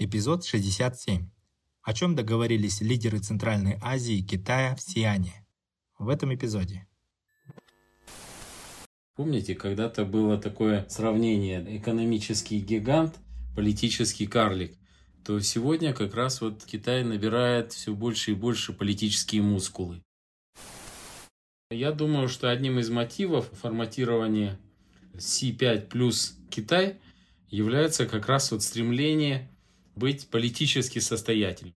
Эпизод 67. О чем договорились лидеры Центральной Азии и Китая в Сиане. В этом эпизоде. Помните, когда-то было такое сравнение экономический гигант, политический карлик, то сегодня как раз вот Китай набирает все больше и больше политические мускулы. Я думаю, что одним из мотивов форматирования C5 плюс Китай является как раз вот стремление быть политически состоятельным.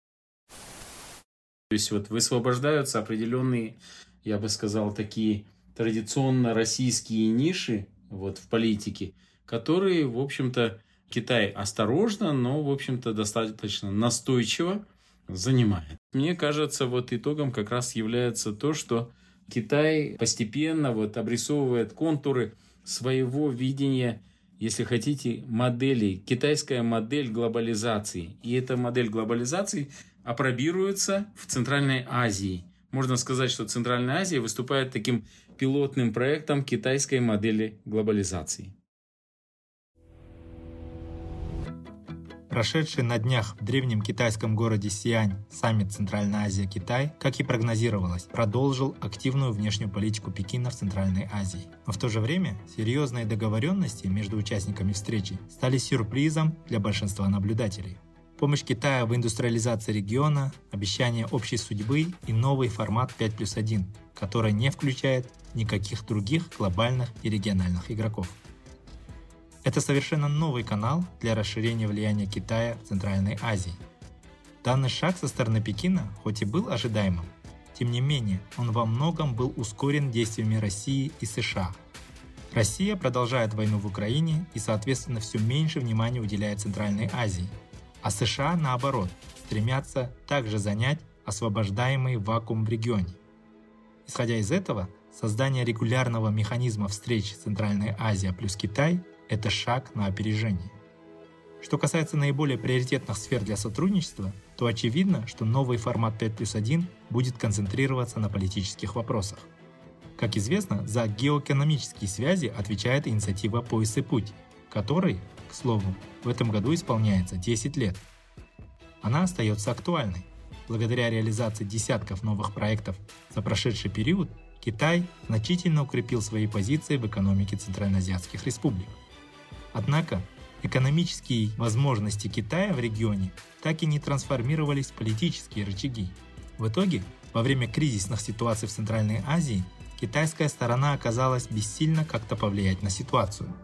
То есть вот высвобождаются определенные, я бы сказал, такие традиционно российские ниши вот в политике, которые, в общем-то, Китай осторожно, но, в общем-то, достаточно настойчиво занимает. Мне кажется, вот итогом как раз является то, что Китай постепенно вот обрисовывает контуры своего видения, если хотите, модели, китайская модель глобализации. И эта модель глобализации апробируется в Центральной Азии. Можно сказать, что Центральная Азия выступает таким пилотным проектом китайской модели глобализации. Прошедший на днях в древнем китайском городе Сиань саммит Центральная Азия-Китай, как и прогнозировалось, продолжил активную внешнюю политику Пекина в Центральной Азии. Но в то же время серьезные договоренности между участниками встречи стали сюрпризом для большинства наблюдателей. Помощь Китая в индустриализации региона, обещание общей судьбы и новый формат 5 плюс 1, который не включает никаких других глобальных и региональных игроков. Это совершенно новый канал для расширения влияния Китая в Центральной Азии. Данный шаг со стороны Пекина, хоть и был ожидаемым, тем не менее он во многом был ускорен действиями России и США. Россия продолжает войну в Украине и, соответственно, все меньше внимания уделяет Центральной Азии, а США, наоборот, стремятся также занять освобождаемый вакуум в регионе. Исходя из этого, создание регулярного механизма встреч Центральной Азия плюс Китай – это шаг на опережение. Что касается наиболее приоритетных сфер для сотрудничества, то очевидно, что новый формат 5 плюс 1 будет концентрироваться на политических вопросах. Как известно, за геоэкономические связи отвечает инициатива «Пояс и путь», которой, к слову, в этом году исполняется 10 лет. Она остается актуальной. Благодаря реализации десятков новых проектов за прошедший период, Китай значительно укрепил свои позиции в экономике центральноазиатских республик. Однако экономические возможности Китая в регионе так и не трансформировались в политические рычаги. В итоге, во время кризисных ситуаций в Центральной Азии, китайская сторона оказалась бессильна как-то повлиять на ситуацию.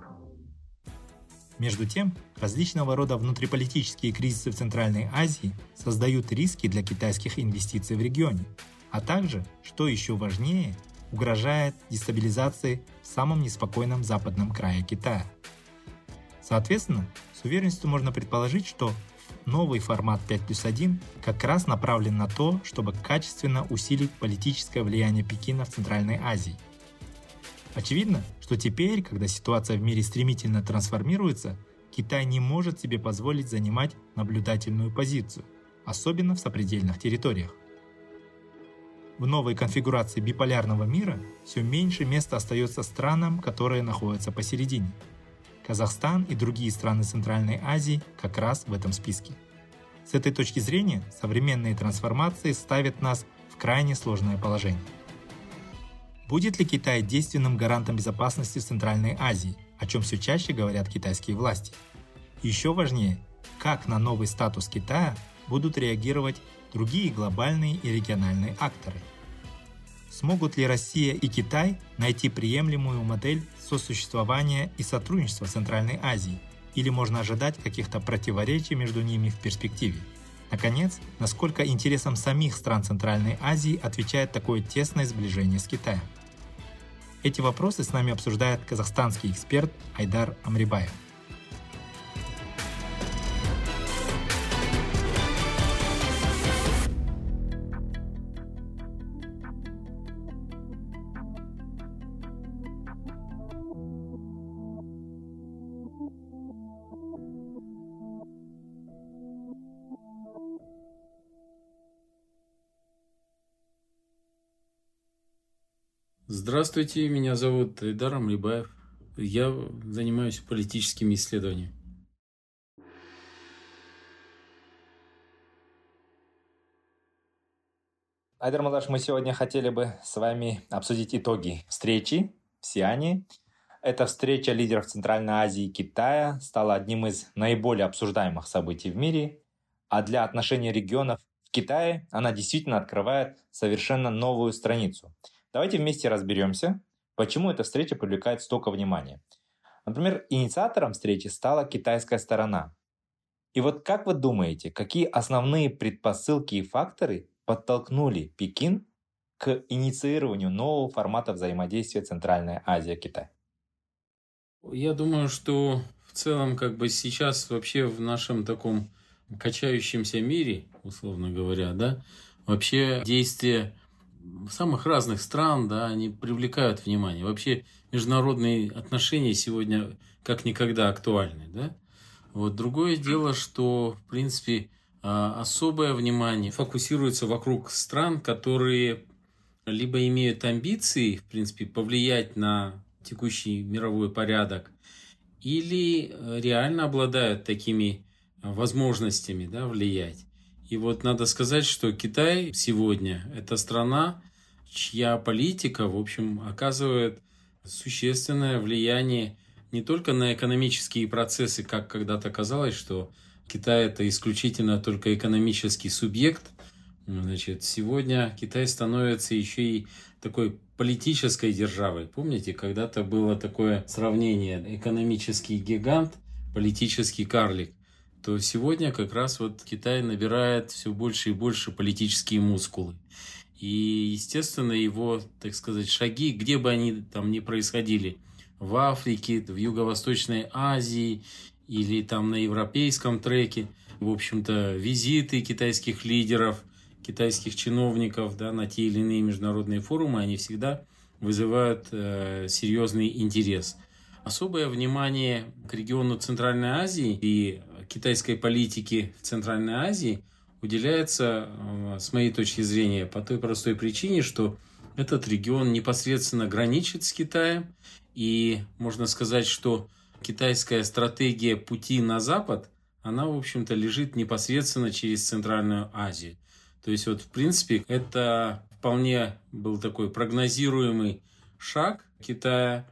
Между тем, различного рода внутриполитические кризисы в Центральной Азии создают риски для китайских инвестиций в регионе, а также, что еще важнее, угрожает дестабилизации в самом неспокойном западном крае Китая. Соответственно, с уверенностью можно предположить, что новый формат 5 плюс 1 как раз направлен на то, чтобы качественно усилить политическое влияние Пекина в Центральной Азии. Очевидно, что теперь, когда ситуация в мире стремительно трансформируется, Китай не может себе позволить занимать наблюдательную позицию, особенно в сопредельных территориях. В новой конфигурации биполярного мира все меньше места остается странам, которые находятся посередине. Казахстан и другие страны Центральной Азии как раз в этом списке. С этой точки зрения современные трансформации ставят нас в крайне сложное положение. Будет ли Китай действенным гарантом безопасности в Центральной Азии, о чем все чаще говорят китайские власти? Еще важнее, как на новый статус Китая будут реагировать другие глобальные и региональные акторы. Смогут ли Россия и Китай найти приемлемую модель сосуществования и сотрудничества Центральной Азии, или можно ожидать каких-то противоречий между ними в перспективе? Наконец, насколько интересам самих стран Центральной Азии отвечает такое тесное сближение с Китаем? Эти вопросы с нами обсуждает казахстанский эксперт Айдар Амрибаев. Здравствуйте, меня зовут Идар Амлибаев. Я занимаюсь политическими исследованиями. Айдар Мазаш, мы сегодня хотели бы с вами обсудить итоги встречи в Сиане. Эта встреча лидеров Центральной Азии и Китая стала одним из наиболее обсуждаемых событий в мире, а для отношений регионов в Китае она действительно открывает совершенно новую страницу. Давайте вместе разберемся, почему эта встреча привлекает столько внимания. Например, инициатором встречи стала китайская сторона. И вот как вы думаете, какие основные предпосылки и факторы подтолкнули Пекин к инициированию нового формата взаимодействия Центральная Азия-Китай? Я думаю, что в целом как бы сейчас вообще в нашем таком качающемся мире, условно говоря, да, вообще действия самых разных стран, да, они привлекают внимание. Вообще международные отношения сегодня как никогда актуальны, да. Вот другое дело, что, в принципе, а, особое внимание фокусируется вокруг стран, которые либо имеют амбиции, в принципе, повлиять на текущий мировой порядок, или реально обладают такими возможностями да, влиять. И вот надо сказать, что Китай сегодня – это страна, чья политика, в общем, оказывает существенное влияние не только на экономические процессы, как когда-то казалось, что Китай это исключительно только экономический субъект. Значит, сегодня Китай становится еще и такой политической державой. Помните, когда-то было такое сравнение экономический гигант, политический карлик то сегодня как раз вот Китай набирает все больше и больше политические мускулы. И, естественно, его, так сказать, шаги, где бы они там ни происходили, в Африке, в Юго-Восточной Азии или там на европейском треке, в общем-то, визиты китайских лидеров, китайских чиновников да, на те или иные международные форумы, они всегда вызывают э, серьезный интерес. Особое внимание к региону Центральной Азии и китайской политики в Центральной Азии уделяется, э, с моей точки зрения, по той простой причине, что этот регион непосредственно граничит с Китаем, и можно сказать, что китайская стратегия пути на Запад, она, в общем-то, лежит непосредственно через Центральную Азию. То есть, вот, в принципе, это вполне был такой прогнозируемый шаг Китая.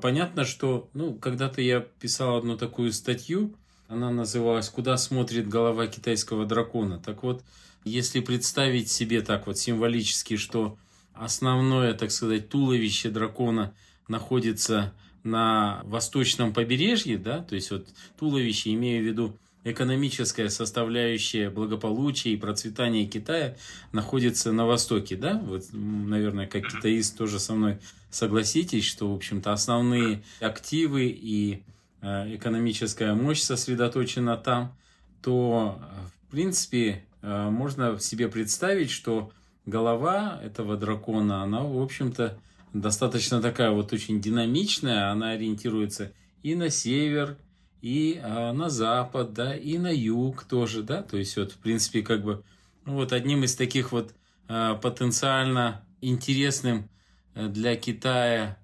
Понятно, что, ну, когда-то я писал одну такую статью, она называлась «Куда смотрит голова китайского дракона?». Так вот, если представить себе так вот символически, что основное, так сказать, туловище дракона находится на восточном побережье, да, то есть вот туловище, имею в виду экономическая составляющая благополучия и процветания Китая находится на востоке, да, вот, наверное, как китаист тоже со мной согласитесь, что, в общем-то, основные активы и экономическая мощь сосредоточена там, то, э, в принципе, э, можно себе представить, что голова этого дракона, она, в общем-то, достаточно такая вот очень динамичная, она ориентируется и на север, и на запад, да, и на юг тоже, да, то есть вот, в принципе, как бы, ну, вот одним из таких вот потенциально интересным для Китая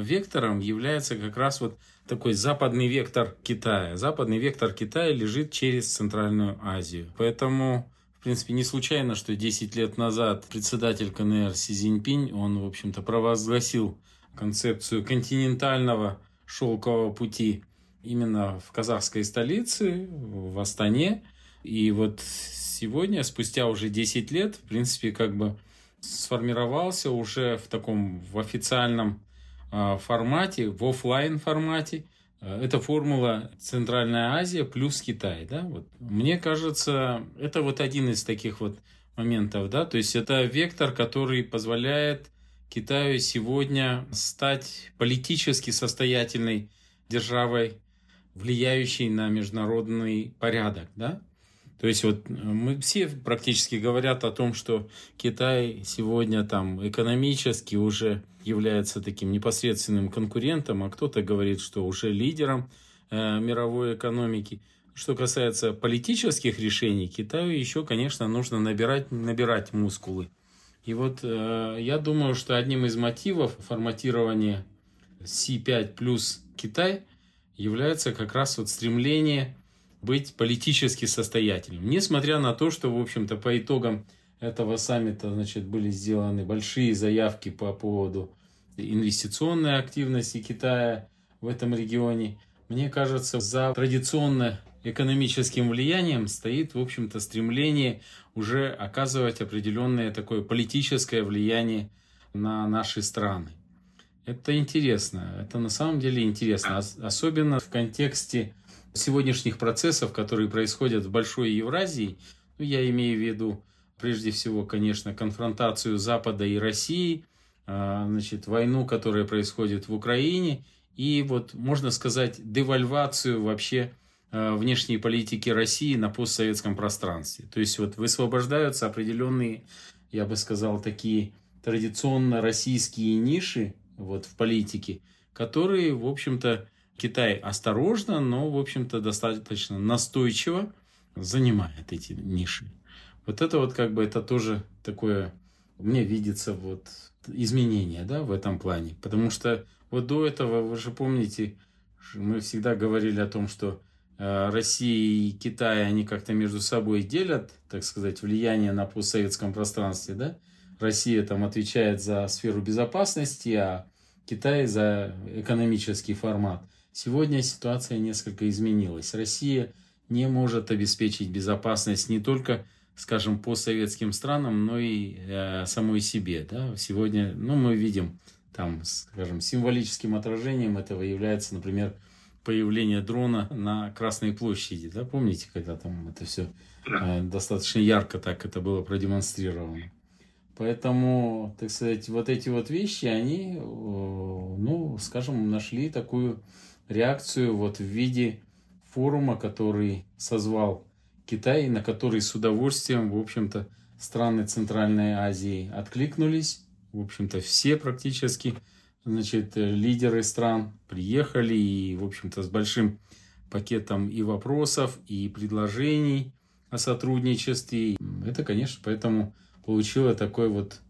вектором является как раз вот такой западный вектор Китая. Западный вектор Китая лежит через Центральную Азию. Поэтому, в принципе, не случайно, что 10 лет назад председатель КНР Си Цзиньпинь, он, в общем-то, провозгласил концепцию континентального шелкового пути именно в казахской столице, в Астане. И вот сегодня, спустя уже 10 лет, в принципе, как бы сформировался уже в таком в официальном формате, в офлайн формате. А, это формула Центральная Азия плюс Китай. Да? Вот. Мне кажется, это вот один из таких вот моментов. Да? То есть это вектор, который позволяет Китаю сегодня стать политически состоятельной державой, влияющей на международный порядок. Да? То есть вот мы все практически говорят о том, что Китай сегодня там экономически уже является таким непосредственным конкурентом, а кто-то говорит, что уже лидером э, мировой экономики. Что касается политических решений, Китаю еще, конечно, нужно набирать, набирать мускулы. И вот э, я думаю, что одним из мотивов форматирования C5 плюс Китай является как раз вот стремление быть политически состоятельным. Несмотря на то, что, в общем-то, по итогам этого саммита, значит, были сделаны большие заявки по поводу инвестиционной активности Китая в этом регионе. Мне кажется, за традиционно экономическим влиянием стоит, в общем-то, стремление уже оказывать определенное такое политическое влияние на наши страны. Это интересно, это на самом деле интересно, особенно в контексте сегодняшних процессов, которые происходят в Большой Евразии. Ну, я имею в виду, прежде всего, конечно, конфронтацию Запада и России, а, значит, войну, которая происходит в Украине, и вот, можно сказать, девальвацию вообще а, внешней политики России на постсоветском пространстве. То есть вот высвобождаются определенные, я бы сказал, такие традиционно российские ниши вот, в политике, которые, в общем-то, Китай осторожно, но, в общем-то, достаточно настойчиво занимает эти ниши. Вот это вот как бы это тоже такое, мне видится вот изменение, да, в этом плане. Потому что вот до этого, вы же помните, мы всегда говорили о том, что э, Россия и Китай, они как-то между собой делят, так сказать, влияние на постсоветском пространстве, да. Россия там отвечает за сферу безопасности, а Китай за экономический формат. Сегодня ситуация несколько изменилась. Россия не может обеспечить безопасность не только, скажем, по советским странам, но и э, самой себе. Да? Сегодня, ну, мы видим, там, скажем, символическим отражением этого является, например, появление дрона на Красной площади. Да? Помните, когда там это все э, достаточно ярко так это было продемонстрировано. Поэтому, так сказать, вот эти вот вещи, они, ну, скажем, нашли такую реакцию вот в виде форума, который созвал Китай, на который с удовольствием, в общем-то, страны Центральной Азии откликнулись. В общем-то, все практически, значит, лидеры стран приехали и, в общем-то, с большим пакетом и вопросов, и предложений о сотрудничестве. Это, конечно, поэтому получило такой вот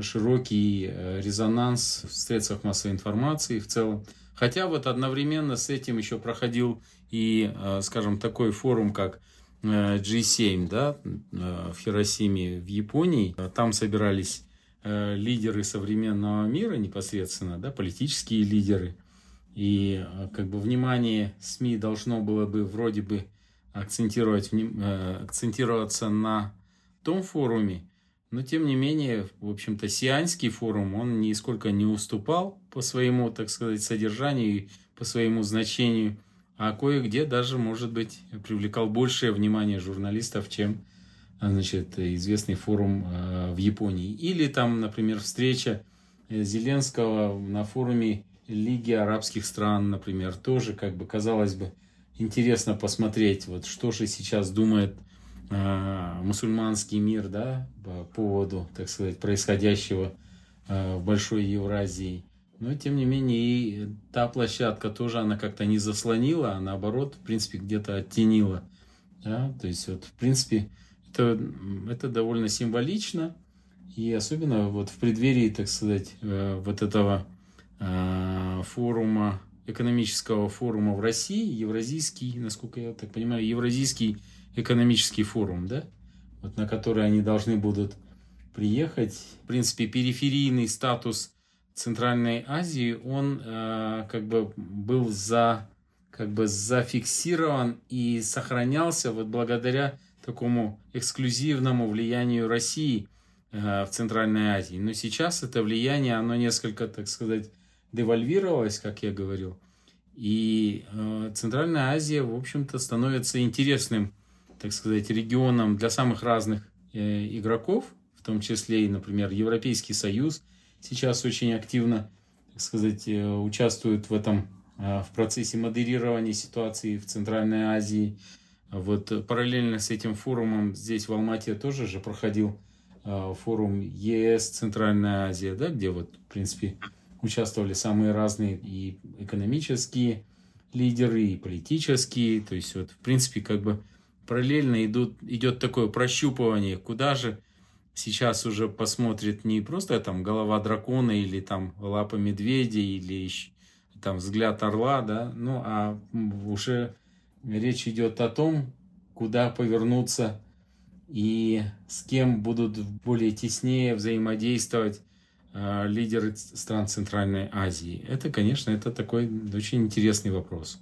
широкий э, резонанс в средствах массовой информации в целом. Хотя вот одновременно с этим еще проходил и, э, скажем, такой форум, как э, G7 да, э, в Хиросиме в Японии. Там собирались лидеры современного мира непосредственно, да, политические лидеры. И как бы внимание СМИ должно было бы вроде бы акцентировать, акцентироваться на том форуме, но, тем не менее, в общем-то, Сианский форум, он нисколько не уступал по своему, так сказать, содержанию и по своему значению, а кое-где даже, может быть, привлекал большее внимание журналистов, чем значит, известный форум э, в Японии. Или там, например, встреча Зеленского на форуме Лиги арабских стран, например, тоже, как бы, казалось бы, интересно посмотреть, вот что же сейчас думает Э, мусульманский мир, да, по поводу, так сказать, происходящего э, в Большой Евразии. Но, тем не менее, и та площадка тоже, она как-то не заслонила, а наоборот, в принципе, где-то оттенила. Да? То есть, вот, в принципе, это, это довольно символично. И особенно вот в преддверии, так сказать, э, вот этого форума, экономического форума в России, евразийский, насколько я так понимаю, евразийский экономический форум, да, вот на который они должны будут приехать. В принципе, периферийный статус Центральной Азии, он э, как бы был за, как бы зафиксирован и сохранялся вот благодаря такому эксклюзивному влиянию России э, в Центральной Азии. Но сейчас это влияние, оно несколько, так сказать, девальвировалось, как я говорил. И э, Центральная Азия, в общем-то, становится интересным так сказать, регионом для самых разных э, игроков, в том числе и, например, Европейский Союз сейчас очень активно, так сказать, э, участвует в этом, э, в процессе модерирования ситуации в Центральной Азии. Вот параллельно с этим форумом здесь в Алмате тоже же проходил форум ЕС Центральная Азия, да, где вот, в принципе, участвовали самые разные и экономические лидеры, и политические, то есть вот, в принципе, как бы параллельно идут, идет такое прощупывание, куда же сейчас уже посмотрит не просто там голова дракона или там лапа медведя или там взгляд орла, да, ну а уже речь идет о том, куда повернуться и с кем будут более теснее взаимодействовать э, лидеры стран Центральной Азии. Это, конечно, это такой очень интересный вопрос.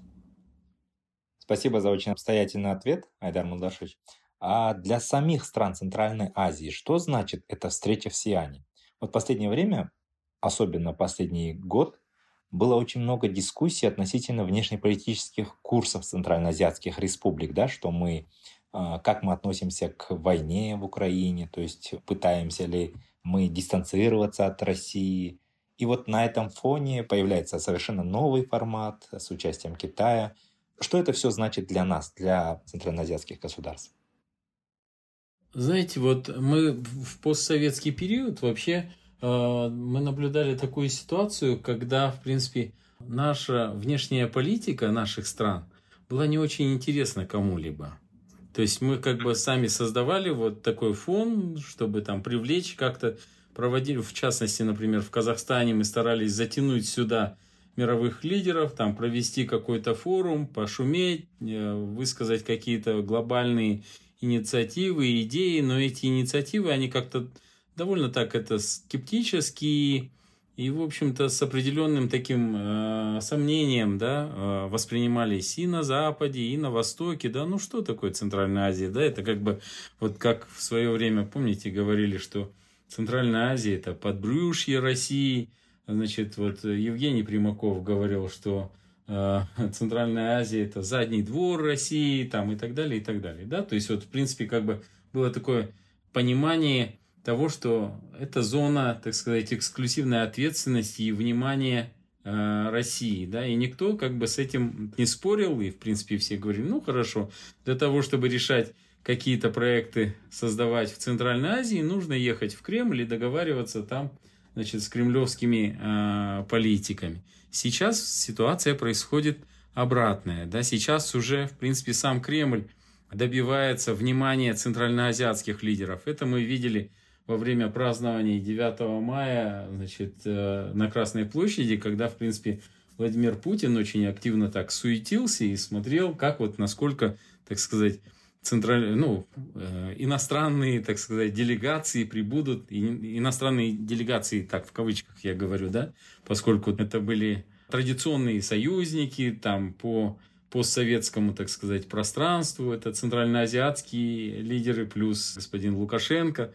Спасибо за очень обстоятельный ответ, Айдар Мулдашевич. А для самих стран Центральной Азии что значит эта встреча в Сиане? Вот в последнее время, особенно последний год, было очень много дискуссий относительно внешнеполитических курсов центральноазиатских республик, да, что мы, а, как мы относимся к войне в Украине, то есть пытаемся ли мы дистанцироваться от России. И вот на этом фоне появляется совершенно новый формат с участием Китая. Что это все значит для нас, для центральноазиатских государств? Знаете, вот мы в постсоветский период вообще э, мы наблюдали такую ситуацию, когда, в принципе, наша внешняя политика наших стран была не очень интересна кому-либо. То есть мы как бы сами создавали вот такой фон, чтобы там привлечь как-то проводили, в частности, например, в Казахстане мы старались затянуть сюда мировых лидеров, там провести какой-то форум, пошуметь, э, высказать какие-то глобальные инициативы, идеи, но эти инициативы, они как-то довольно так это скептические и, в общем-то, с определенным таким э, сомнением, да, э, воспринимались и на Западе, и на Востоке, да, ну что такое Центральная Азия, да, это как бы, вот как в свое время, помните, говорили, что Центральная Азия это подбрюшье России, значит, вот Евгений Примаков говорил, что Э, Центральная Азия это задний двор России, там и так далее, и так далее. Да? То есть, вот, в принципе, как бы было такое понимание того, что это зона, так сказать, эксклюзивной ответственности и внимания э, России, да, и никто как бы с этим не спорил, и, в принципе, все говорили, ну, хорошо, для того, чтобы решать какие-то проекты создавать в Центральной Азии, нужно ехать в Кремль и договариваться там, значит, с кремлевскими э, политиками. Сейчас ситуация происходит обратная. Да? Сейчас уже, в принципе, сам Кремль добивается внимания центральноазиатских лидеров. Это мы видели во время празднования 9 мая значит, э, на Красной площади, когда, в принципе, Владимир Путин очень активно так суетился и смотрел, как вот насколько, так сказать, централь... ну, э, иностранные, так сказать, делегации прибудут, и, иностранные делегации, так в кавычках я говорю, да, поскольку это были традиционные союзники, там по постсоветскому, так сказать, пространству, это центральноазиатские лидеры плюс господин Лукашенко.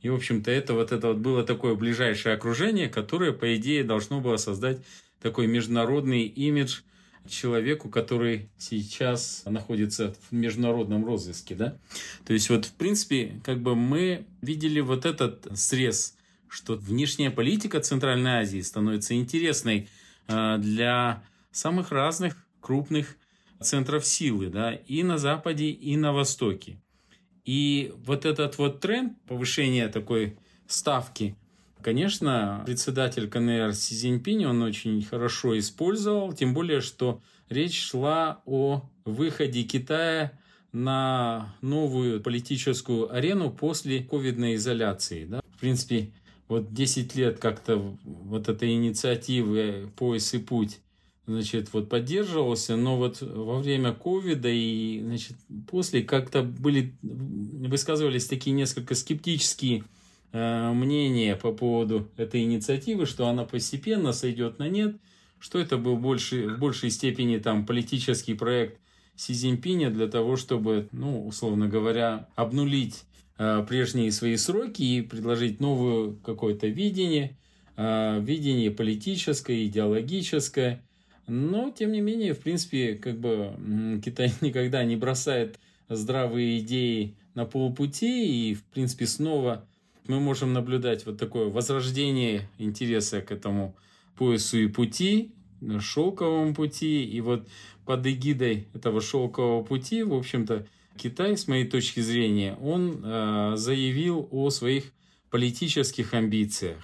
И, в общем-то, это вот это вот было такое ближайшее окружение, которое, по идее, должно было создать такой международный имидж человеку, который сейчас находится в международном розыске, да. То есть вот, в принципе, как бы мы видели вот этот срез, что внешняя политика Центральной Азии становится интересной э, для самых разных крупных центров силы, да, и на Западе, и на Востоке. И вот этот вот тренд повышения такой ставки Конечно, председатель КНР Си Цзиньпинь он очень хорошо использовал, тем более, что речь шла о выходе Китая на новую политическую арену после ковидной изоляции. Да? В принципе, вот 10 лет как-то вот этой инициативы «Пояс и путь» значит, вот поддерживался, но вот во время ковида и, значит, после как-то были, высказывались такие несколько скептические мнение по поводу этой инициативы, что она постепенно сойдет на нет, что это был больше, в большей степени там политический проект Си Цзиньпиня для того, чтобы, ну, условно говоря, обнулить э, прежние свои сроки и предложить новое какое-то видение, э, видение политическое, идеологическое. Но, тем не менее, в принципе, как бы Китай никогда не бросает здравые идеи на полпути и, в принципе, снова мы можем наблюдать вот такое возрождение интереса к этому поясу и пути, шелковому пути. И вот под эгидой этого шелкового пути, в общем-то, Китай, с моей точки зрения, он э, заявил о своих политических амбициях,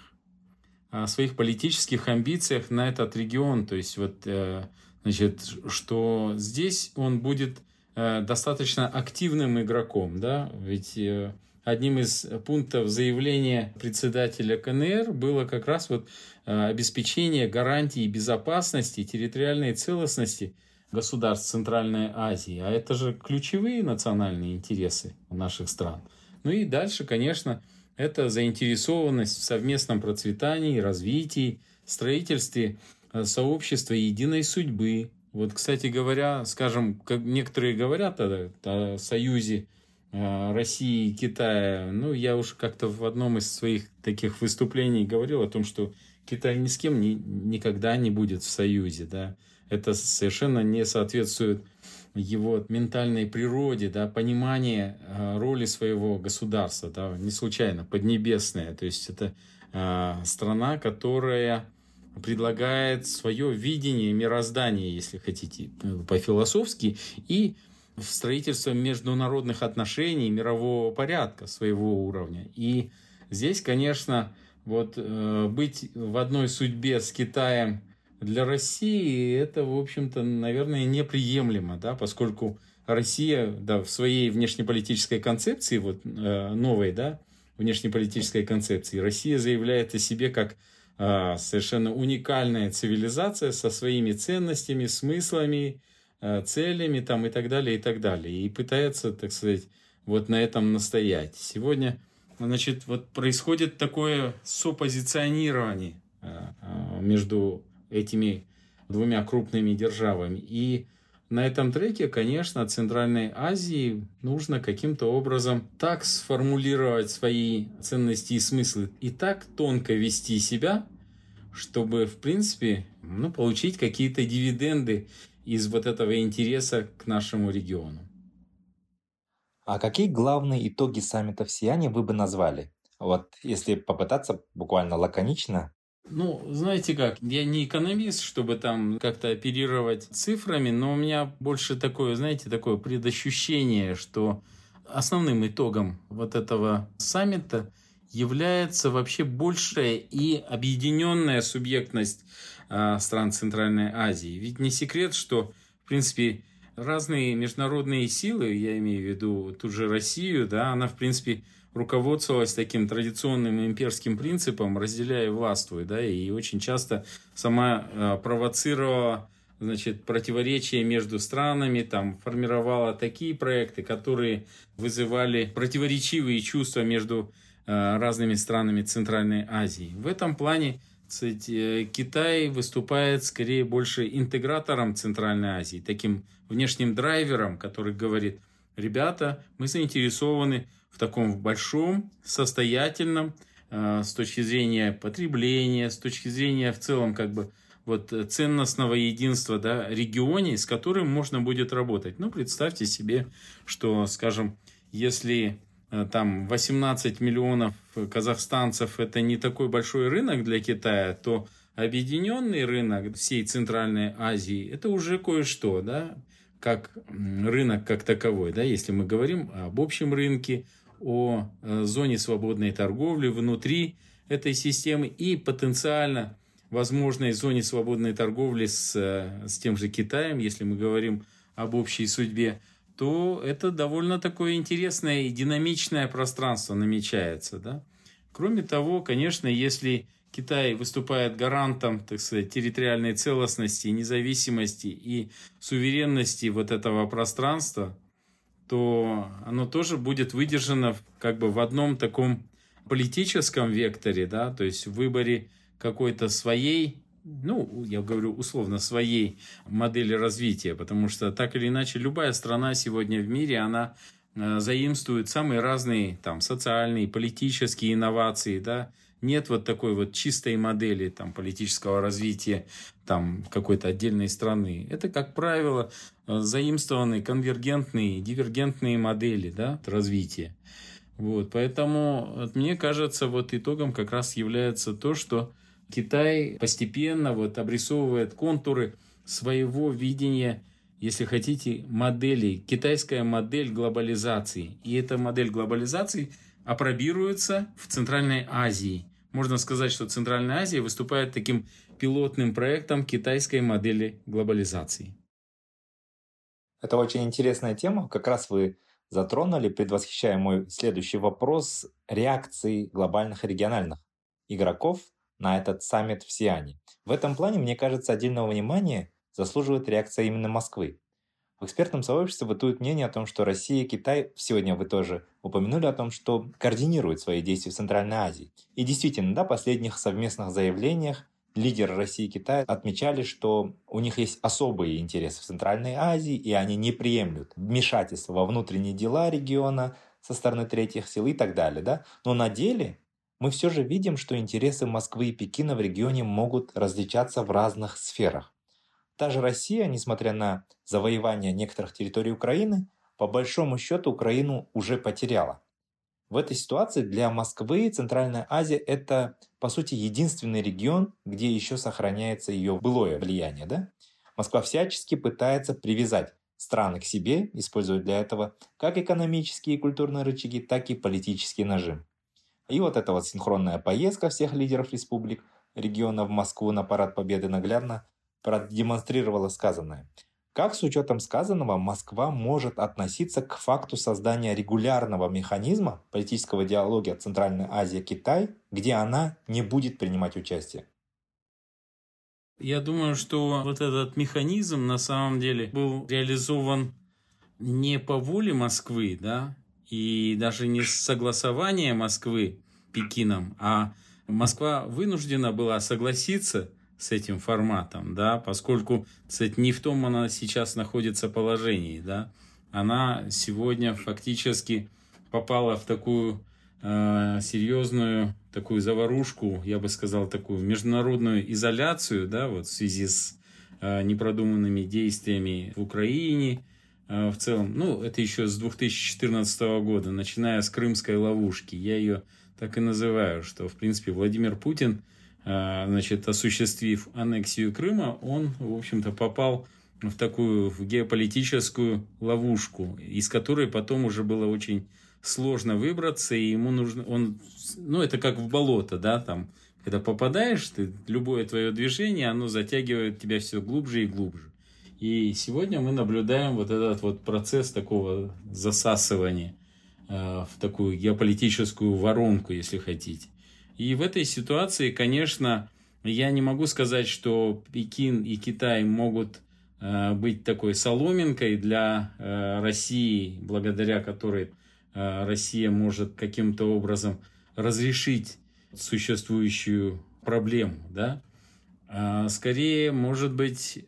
о своих политических амбициях на этот регион. То есть вот, э, значит, что здесь он будет э, достаточно активным игроком, да, ведь э, одним из пунктов заявления председателя КНР было как раз вот э, обеспечение гарантии безопасности, территориальной целостности государств Центральной Азии. А это же ключевые национальные интересы наших стран. Ну и дальше, конечно, это заинтересованность в совместном процветании, развитии, строительстве э, сообщества единой судьбы. Вот, кстати говоря, скажем, как некоторые говорят о, о союзе России и Китая. Ну, я уж как-то в одном из своих таких выступлений говорил о том, что Китай ни с кем ни, никогда не будет в союзе, да. Это совершенно не соответствует его ментальной природе, да, понимание э, роли своего государства, да, не случайно, поднебесная, то есть это э, страна, которая предлагает свое видение мироздания, если хотите, по-философски, и в строительство международных отношений, мирового порядка своего уровня. И здесь, конечно, вот э, быть в одной судьбе с Китаем для России, это, в общем-то, наверное, неприемлемо, да, поскольку Россия, да, в своей внешнеполитической концепции, вот э, новой, да, внешнеполитической концепции, Россия заявляет о себе как э, совершенно уникальная цивилизация со своими ценностями, смыслами, целями там и так далее, и так далее. И пытается, так сказать, вот на этом настоять. Сегодня, значит, вот происходит такое сопозиционирование э, э, между этими двумя крупными державами. И на этом треке, конечно, Центральной Азии нужно каким-то образом так сформулировать свои ценности и смыслы и так тонко вести себя, чтобы, в принципе, ну, получить какие-то дивиденды из вот этого интереса к нашему региону. А какие главные итоги саммита в Сияне вы бы назвали? Вот если попытаться буквально лаконично. Ну, знаете как, я не экономист, чтобы там как-то оперировать цифрами, но у меня больше такое, знаете, такое предощущение, что основным итогом вот этого саммита является вообще большая и объединенная субъектность стран Центральной Азии. Ведь не секрет, что, в принципе, разные международные силы, я имею в виду ту же Россию, да, она, в принципе, руководствовалась таким традиционным имперским принципом «разделяя властвуй», да, и очень часто сама а, провоцировала значит, противоречия между странами, там, формировала такие проекты, которые вызывали противоречивые чувства между э, разными странами Центральной Азии. В этом плане Э, Китай выступает скорее больше интегратором Центральной Азии, таким внешним драйвером, который говорит, ребята, мы заинтересованы в таком большом, состоятельном, э, с точки зрения потребления, с точки зрения в целом как бы вот ценностного единства да, регионе, с которым можно будет работать. Ну, представьте себе, что, скажем, если там 18 миллионов казахстанцев это не такой большой рынок для Китая, то объединенный рынок всей Центральной Азии это уже кое-что, да, как рынок как таковой, да, если мы говорим об общем рынке, о э, зоне свободной торговли внутри этой системы и потенциально возможной зоне свободной торговли с, э, с тем же Китаем, если мы говорим об общей судьбе то это довольно такое интересное и динамичное пространство намечается. Да? Кроме того, конечно, если Китай выступает гарантом, так сказать, территориальной целостности, независимости и суверенности вот этого пространства, то оно тоже будет выдержано как бы в одном таком политическом векторе, да, то есть в выборе какой-то своей ну, я говорю условно, своей модели развития, потому что так или иначе любая страна сегодня в мире, она э, заимствует самые разные там социальные, политические инновации, да, нет вот такой вот чистой модели там политического развития там какой-то отдельной страны. Это, как правило, э, заимствованные конвергентные, дивергентные модели, да, развития. Вот, поэтому мне кажется, вот итогом как раз является то, что Китай постепенно вот обрисовывает контуры своего видения, если хотите, модели, китайская модель глобализации. И эта модель глобализации апробируется в Центральной Азии. Можно сказать, что Центральная Азия выступает таким пилотным проектом китайской модели глобализации. Это очень интересная тема. Как раз вы затронули, предвосхищая мой следующий вопрос, реакции глобальных и региональных игроков на этот саммит в Сиане. В этом плане, мне кажется, отдельного внимания заслуживает реакция именно Москвы. В экспертном сообществе бытует мнение о том, что Россия и Китай, сегодня вы тоже упомянули о том, что координируют свои действия в Центральной Азии. И действительно, да, в последних совместных заявлениях лидеры России и Китая отмечали, что у них есть особые интересы в Центральной Азии, и они не приемлют вмешательства во внутренние дела региона со стороны третьих сил и так далее. Да? Но на деле мы все же видим, что интересы Москвы и Пекина в регионе могут различаться в разных сферах. Та же Россия, несмотря на завоевание некоторых территорий Украины, по большому счету Украину уже потеряла. В этой ситуации для Москвы Центральная Азия – это, по сути, единственный регион, где еще сохраняется ее былое влияние. Да? Москва всячески пытается привязать страны к себе, используя для этого как экономические и культурные рычаги, так и политический нажим. И вот эта вот синхронная поездка всех лидеров республик региона в Москву на Парад Победы наглядно продемонстрировала сказанное. Как с учетом сказанного Москва может относиться к факту создания регулярного механизма политического диалога Центральной Азии-Китай, где она не будет принимать участие? Я думаю, что вот этот механизм на самом деле был реализован не по воле Москвы, да, и даже не с согласования Москвы Пекином, а Москва вынуждена была согласиться с этим форматом, да, поскольку, кстати, не в том она сейчас находится положении, да, она сегодня фактически попала в такую э, серьезную такую заварушку, я бы сказал, такую международную изоляцию, да, вот в связи с э, непродуманными действиями в Украине, в целом, ну, это еще с 2014 года, начиная с крымской ловушки, я ее так и называю, что, в принципе, Владимир Путин – Э, значит, осуществив аннексию Крыма, он, в общем-то, попал в такую в геополитическую ловушку, из которой потом уже было очень сложно выбраться, и ему нужно, он, ну, это как в болото, да, там, когда попадаешь, ты, любое твое движение, оно затягивает тебя все глубже и глубже. И сегодня мы наблюдаем вот этот вот процесс такого засасывания э, в такую геополитическую воронку, если хотите. И в этой ситуации, конечно, я не могу сказать, что Пекин и Китай могут э, быть такой соломинкой для э, России, благодаря которой Россия может каким-то образом разрешить существующую проблему, да? А скорее, может быть,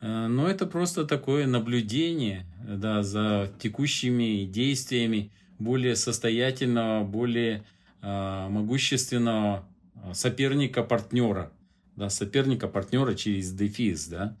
но это просто такое наблюдение да, за текущими действиями более состоятельного, более Э, могущественного э, соперника-партнера, да, соперника-партнера через дефис, да,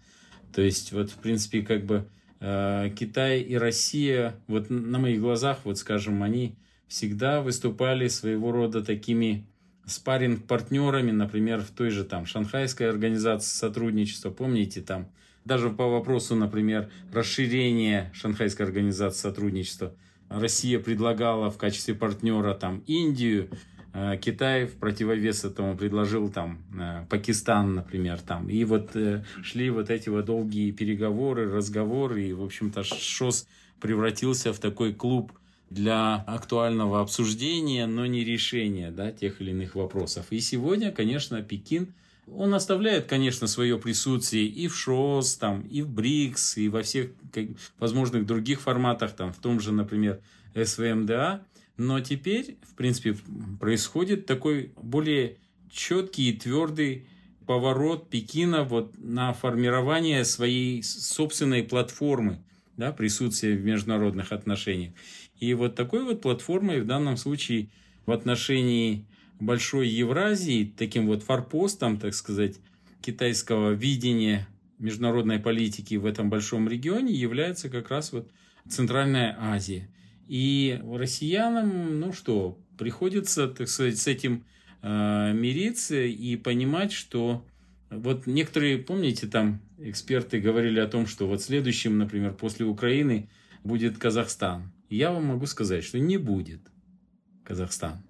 то есть вот в принципе как бы э, Китай и Россия, вот на моих глазах, вот скажем, они всегда выступали своего рода такими спарринг-партнерами, например, в той же там Шанхайской организации сотрудничества, помните там, даже по вопросу, например, расширения Шанхайской организации сотрудничества – Россия предлагала в качестве партнера там Индию, э, Китай в противовес этому предложил там э, Пакистан, например, там. И вот э, шли вот эти вот долгие переговоры, разговоры, и, в общем-то, ШОС превратился в такой клуб для актуального обсуждения, но не решения да, тех или иных вопросов. И сегодня, конечно, Пекин – он оставляет, конечно, свое присутствие и в ШОС, там, и в БРИКС, и во всех возможных других форматах, там, в том же, например, СВМДА. Но теперь, в принципе, происходит такой более четкий и твердый поворот Пекина вот на формирование своей собственной платформы да, присутствия в международных отношениях. И вот такой вот платформой в данном случае в отношении большой Евразии, таким вот форпостом, так сказать, китайского видения международной политики в этом большом регионе является как раз вот Центральная Азия. И россиянам, ну что, приходится, так сказать, с этим э, мириться и понимать, что вот некоторые, помните, там эксперты говорили о том, что вот следующим, например, после Украины будет Казахстан. Я вам могу сказать, что не будет Казахстан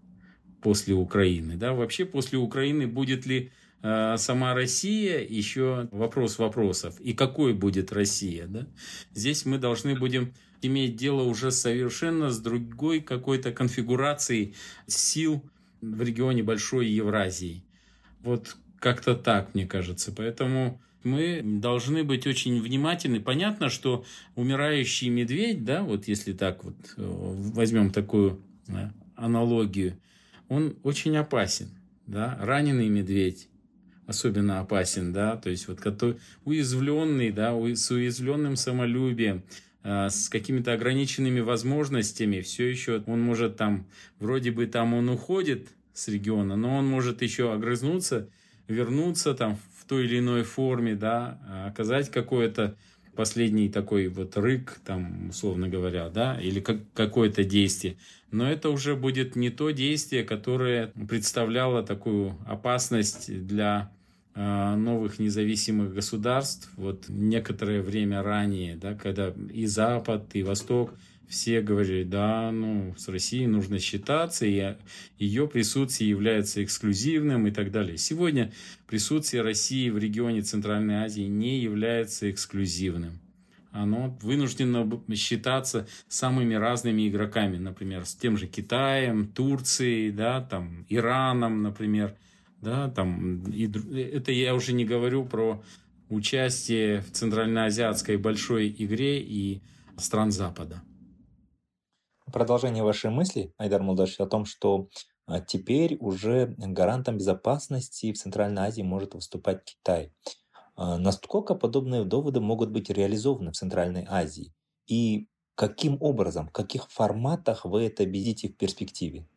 после Украины. Да? Вообще после Украины будет ли э, сама Россия, еще вопрос вопросов. И какой будет Россия? Да? Здесь мы должны будем иметь дело уже совершенно с другой какой-то конфигурацией сил в регионе Большой Евразии. Вот как-то так, мне кажется. Поэтому мы должны быть очень внимательны. Понятно, что умирающий медведь, да, вот если так вот э, возьмем такую да, аналогию, он очень опасен. Да? Раненый медведь особенно опасен, да, то есть вот который уязвленный, да, с уязвленным самолюбием, э, с какими-то ограниченными возможностями, все еще он может там, вроде бы там он уходит с региона, но он может еще огрызнуться, вернуться там в той или иной форме, да, оказать какое-то последний такой вот рык, там, условно говоря, да, или как, какое-то действие. Но это уже будет не то действие, которое представляло такую опасность для э, новых независимых государств. Вот некоторое время ранее, да, когда и Запад, и Восток все говорили, да, ну, с Россией нужно считаться, и ее присутствие является эксклюзивным и так далее. Сегодня присутствие России в регионе Центральной Азии не является эксклюзивным. Оно вынуждено считаться самыми разными игроками, например, с тем же Китаем, Турцией, да, там, Ираном, например, да, там, и, это я уже не говорю про участие в центральноазиатской большой игре и стран Запада продолжение вашей мысли, Айдар Мулдаш, о том, что а, теперь уже гарантом безопасности в Центральной Азии может выступать Китай. А, насколько подобные доводы могут быть реализованы в Центральной Азии? И каким образом, в каких форматах вы это видите в перспективе?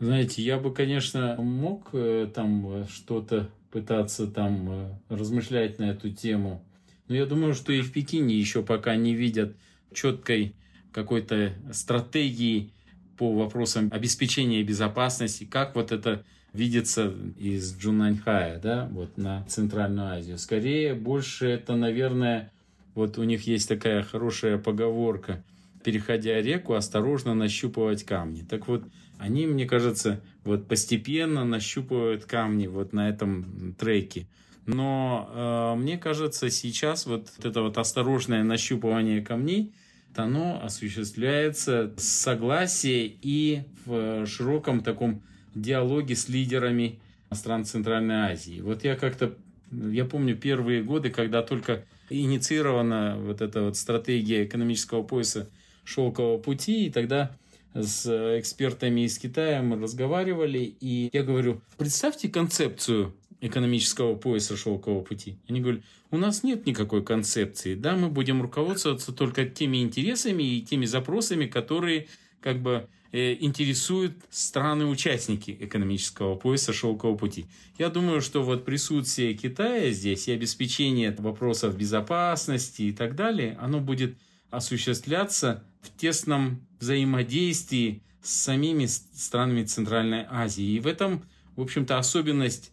Знаете, я бы, конечно, мог э, там э, что-то пытаться там э, размышлять на эту тему, но я думаю, что и в Пекине еще пока не видят четкой какой-то стратегии по вопросам обеспечения безопасности, как вот это видится из Джунаньхая, да, вот на Центральную Азию. Скорее, больше это, наверное, вот у них есть такая хорошая поговорка, переходя реку, осторожно нащупывать камни. Так вот, они, мне кажется, вот постепенно нащупывают камни вот на этом треке. Но э, мне кажется, сейчас вот это вот осторожное нащупывание камней – оно осуществляется с согласия и в широком таком диалоге с лидерами стран Центральной Азии. Вот я как-то, я помню первые годы, когда только инициирована вот эта вот стратегия экономического пояса шелкового пути, и тогда с экспертами из Китая мы разговаривали, и я говорю, представьте концепцию экономического пояса шелкового пути. Они говорят, у нас нет никакой концепции, да, мы будем руководствоваться только теми интересами и теми запросами, которые как бы э, интересуют страны-участники экономического пояса шелкового пути. Я думаю, что вот присутствие Китая здесь и обеспечение вопросов безопасности и так далее, оно будет осуществляться в тесном взаимодействии с самими странами Центральной Азии. И в этом, в общем-то, особенность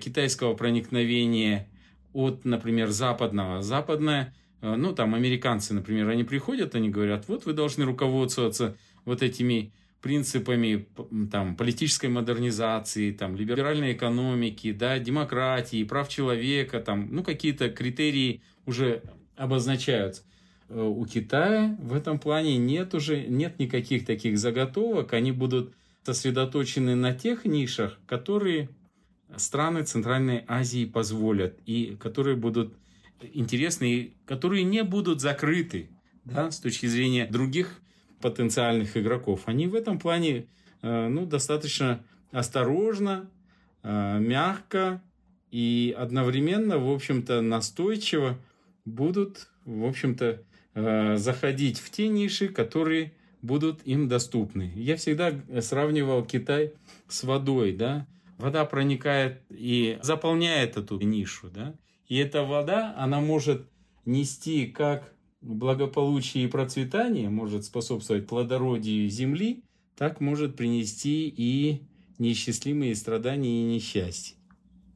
китайского проникновения от, например, западного. Западное, э, ну, там, американцы, например, они приходят, они говорят, вот вы должны руководствоваться вот этими принципами там, политической модернизации, там, либеральной экономики, да, демократии, прав человека, там, ну, какие-то критерии уже обозначаются. Э, у Китая в этом плане нет уже нет никаких таких заготовок, они будут сосредоточены на тех нишах, которые страны Центральной Азии позволят, и которые будут интересны, и которые не будут закрыты да, с точки зрения других потенциальных игроков. Они в этом плане э, ну, достаточно осторожно, э, мягко и одновременно, в общем-то, настойчиво будут, в общем-то, э, заходить в те ниши, которые будут им доступны. Я всегда сравнивал Китай с водой, да, вода проникает и заполняет эту нишу, да, и эта вода, она может нести как благополучие и процветание, может способствовать плодородию земли, так может принести и неисчислимые страдания и несчастья.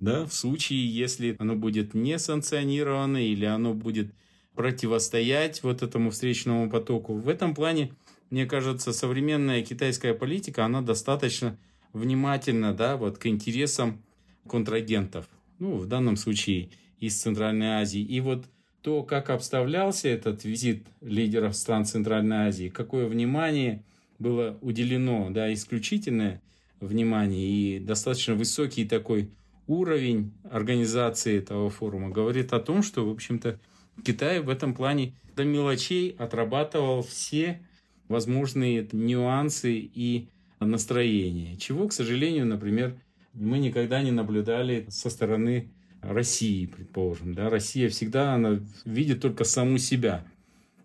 Да, в случае, если оно будет не санкционировано или оно будет противостоять вот этому встречному потоку. В этом плане, мне кажется, современная китайская политика, она достаточно внимательно да, вот, к интересам контрагентов. Ну, в данном случае из Центральной Азии. И вот то, как обставлялся этот визит лидеров стран Центральной Азии, какое внимание было уделено, да, исключительное внимание и достаточно высокий такой уровень организации этого форума, говорит о том, что, в общем-то, Китай в этом плане до мелочей отрабатывал все возможные нюансы и настроения, чего, к сожалению, например, мы никогда не наблюдали со стороны России, предположим. Да? Россия всегда она видит только саму себя,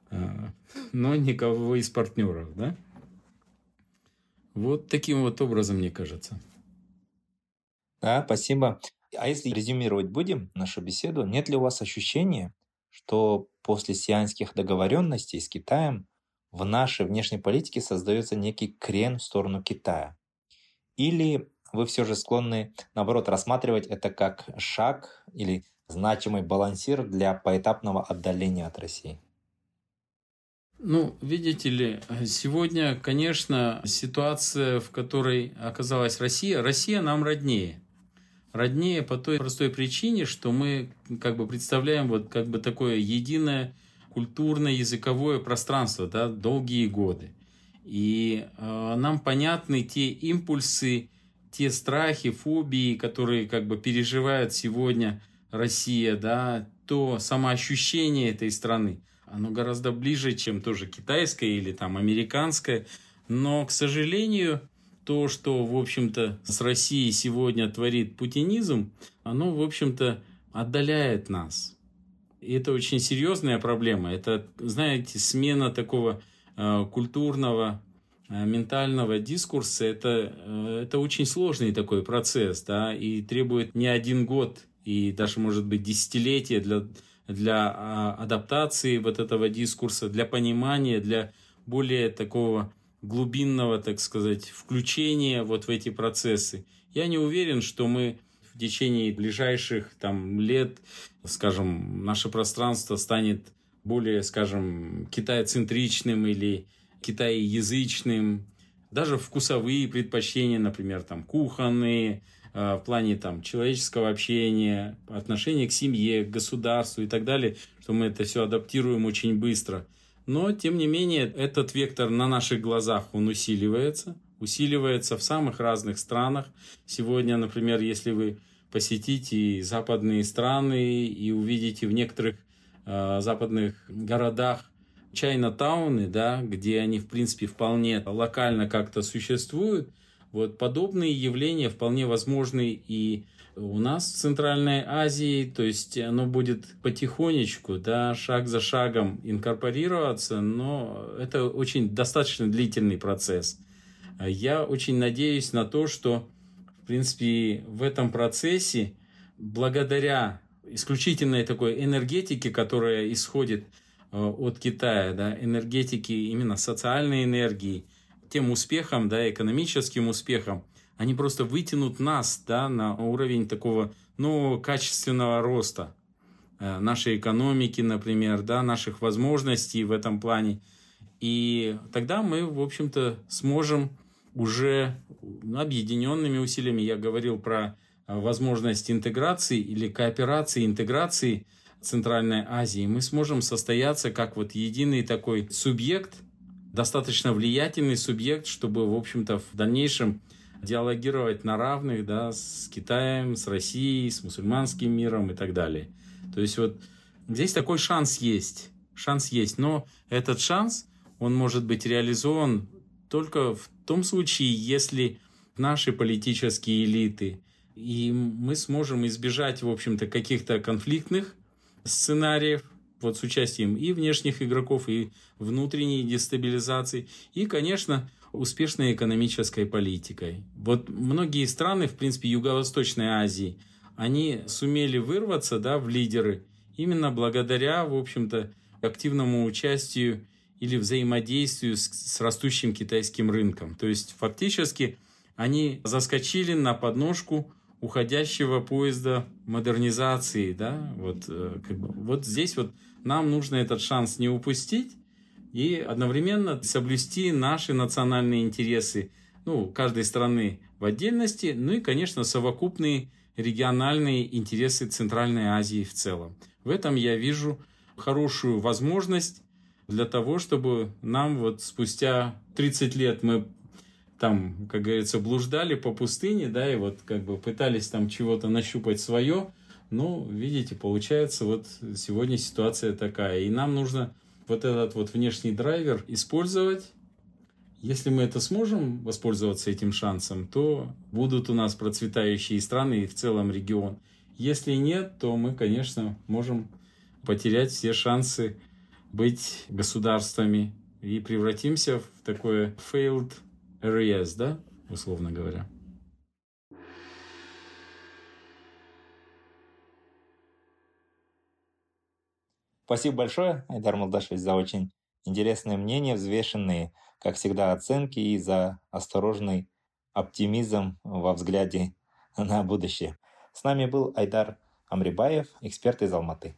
а, но никого из партнеров. Да? Вот таким вот образом, мне кажется. Да, спасибо. А если резюмировать будем нашу беседу, нет ли у вас ощущения, что после сианских договоренностей с Китаем в нашей внешней политике создается некий крен в сторону Китая? Или вы все же склонны, наоборот, рассматривать это как шаг или значимый балансир для поэтапного отдаления от России? Ну, видите ли, сегодня, конечно, ситуация, в которой оказалась Россия, Россия нам роднее. Роднее по той простой причине, что мы как бы представляем вот как бы такое единое культурное языковое пространство, да, долгие годы. И э, нам понятны те импульсы, те страхи, фобии, которые как бы переживает сегодня Россия, да, то самоощущение этой страны, оно гораздо ближе, чем тоже китайское или там американское. Но, к сожалению, то, что, в общем-то, с Россией сегодня творит путинизм, оно, в общем-то, отдаляет нас. И это очень серьезная проблема. Это, знаете, смена такого э, культурного Э, ментального дискурса это, э, это очень сложный такой процесс, да, и требует не один год, и даже, может быть, десятилетия для, для а, адаптации вот этого дискурса, для понимания, для более такого глубинного, так сказать, включения вот в эти процессы. Я не уверен, что мы в течение ближайших там, лет, скажем, наше пространство станет более, скажем, китайцентричным или китаеязычным, даже вкусовые предпочтения, например, там кухонные, э, в плане там человеческого общения, отношения к семье, к государству и так далее, что мы это все адаптируем очень быстро. Но, тем не менее, этот вектор на наших глазах, он усиливается, усиливается в самых разных странах. Сегодня, например, если вы посетите западные страны и увидите в некоторых э, западных городах Чайна-тауны, да, где они, в принципе, вполне локально как-то существуют, вот подобные явления вполне возможны и у нас в Центральной Азии, то есть оно будет потихонечку, да, шаг за шагом инкорпорироваться, но это очень достаточно длительный процесс. Я очень надеюсь на то, что, в принципе, в этом процессе, благодаря исключительной такой энергетике, которая исходит Э, от Китая, да, энергетики, именно социальной энергии, тем успехом, да, экономическим успехом, они просто вытянут нас, да, на уровень такого, ну, качественного роста э, нашей экономики, например, да, наших возможностей в этом плане. И тогда мы, в общем-то, сможем уже объединенными усилиями, я говорил про э, возможность интеграции или кооперации, интеграции – Центральной Азии, мы сможем состояться как вот единый такой субъект, достаточно влиятельный субъект, чтобы, в общем-то, в дальнейшем диалогировать на равных да, с Китаем, с Россией, с мусульманским миром и так далее. То есть вот здесь такой шанс есть. Шанс есть, но этот шанс, он может быть реализован только в том случае, если наши политические элиты, и мы сможем избежать, в общем-то, каких-то конфликтных сценариев, вот с участием и внешних игроков, и внутренней дестабилизации, и, конечно, успешной экономической политикой. Вот многие страны, в принципе, Юго-Восточной Азии, они сумели вырваться да, в лидеры именно благодаря, в общем-то, активному участию или взаимодействию с, с растущим китайским рынком. То есть, фактически, они заскочили на подножку уходящего поезда модернизации, да, вот, э, как бы, вот здесь вот нам нужно этот шанс не упустить и одновременно соблюсти наши национальные интересы, ну, каждой страны в отдельности, ну и, конечно, совокупные региональные интересы Центральной Азии в целом. В этом я вижу хорошую возможность для того, чтобы нам вот спустя 30 лет мы там, как говорится, блуждали по пустыне, да, и вот как бы пытались там чего-то нащупать свое. Ну, видите, получается, вот сегодня ситуация такая. И нам нужно вот этот вот внешний драйвер использовать. Если мы это сможем воспользоваться этим шансом, то будут у нас процветающие страны и в целом регион. Если нет, то мы, конечно, можем потерять все шансы быть государствами и превратимся в такое failed areas, да, условно говоря. Спасибо большое, Айдар Молдашевич, за очень интересное мнение, взвешенные, как всегда, оценки и за осторожный оптимизм во взгляде на будущее. С нами был Айдар Амрибаев, эксперт из Алматы.